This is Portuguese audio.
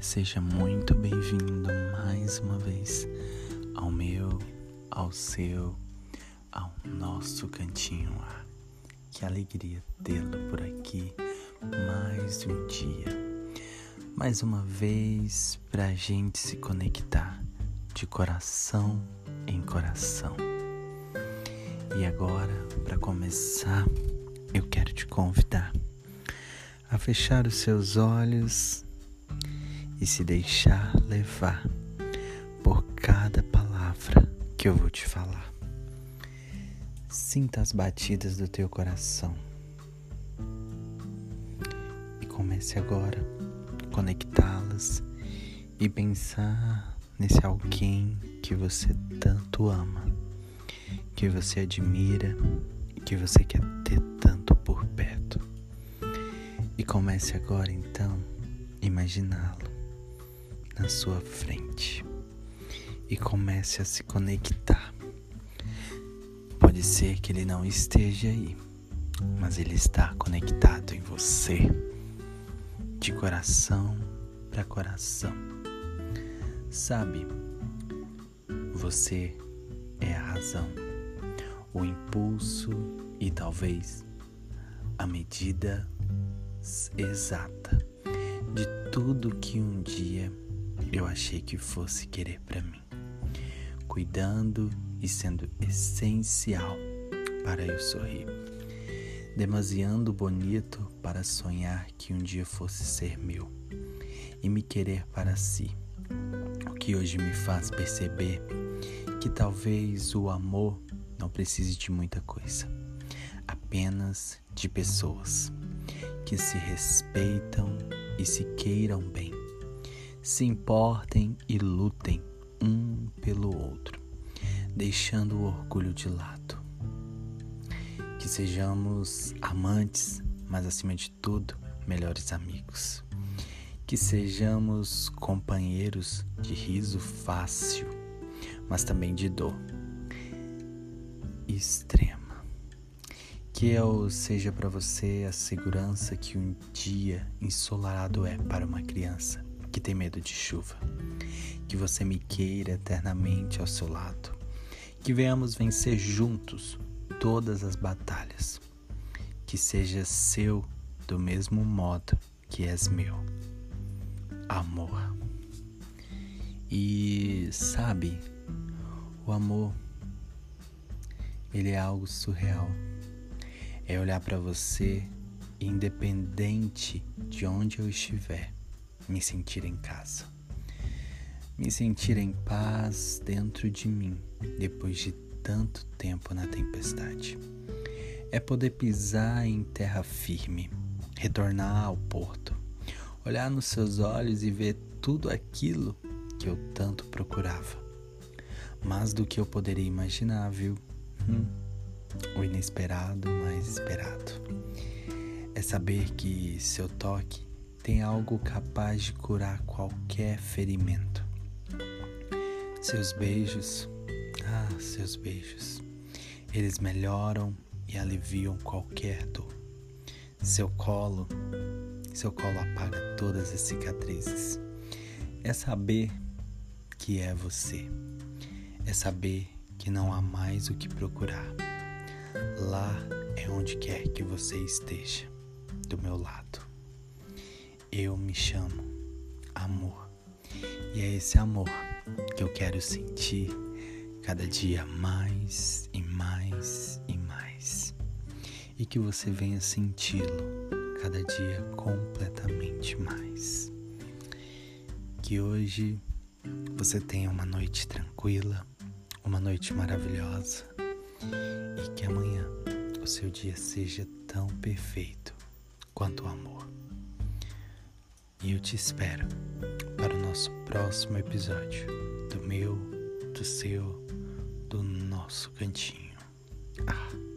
Seja muito bem-vindo mais uma vez ao meu, ao seu, ao nosso cantinho lá. Que alegria tê-lo por aqui mais um dia, mais uma vez para a gente se conectar de coração em coração. E agora, para começar, eu quero te convidar a fechar os seus olhos e se deixar levar por cada palavra que eu vou te falar. Sinta as batidas do teu coração e comece agora a conectá-las e pensar nesse alguém que você tanto ama, que você admira que você quer ter tanto por perto. E comece agora então imaginá-lo na sua frente e comece a se conectar. Pode ser que ele não esteja aí, mas ele está conectado em você, de coração para coração. Sabe, você é a razão, o impulso e talvez a medida exata de tudo que um dia eu achei que fosse querer para mim, cuidando e sendo essencial para eu sorrir, demasiando bonito para sonhar que um dia fosse ser meu. E me querer para si. O que hoje me faz perceber que talvez o amor não precise de muita coisa, apenas de pessoas que se respeitam e se queiram bem, se importem e lutem um pelo outro, deixando o orgulho de lado. Que sejamos amantes, mas acima de tudo, melhores amigos. Que sejamos companheiros de riso fácil, mas também de dor extrema. Que eu seja para você a segurança que um dia ensolarado é para uma criança que tem medo de chuva. Que você me queira eternamente ao seu lado. Que venhamos vencer juntos todas as batalhas. Que seja seu do mesmo modo que és meu. Amor. E sabe, o amor ele é algo surreal. É olhar para você independente de onde eu estiver me sentir em casa, me sentir em paz dentro de mim depois de tanto tempo na tempestade. É poder pisar em terra firme, retornar ao porto, olhar nos seus olhos e ver tudo aquilo que eu tanto procurava. Mais do que eu poderia imaginar, viu? Hum, o inesperado mais esperado. É saber que seu toque tem algo capaz de curar qualquer ferimento. Seus beijos, ah, seus beijos, eles melhoram e aliviam qualquer dor. Seu colo, seu colo apaga todas as cicatrizes. É saber que é você. É saber que não há mais o que procurar. Lá é onde quer que você esteja, do meu lado. Eu me chamo amor. E é esse amor que eu quero sentir cada dia mais e mais e mais. E que você venha senti-lo cada dia completamente mais. Que hoje você tenha uma noite tranquila, uma noite maravilhosa e que amanhã o seu dia seja tão perfeito quanto o amor. E eu te espero para o nosso próximo episódio do meu, do seu, do nosso cantinho. Ah.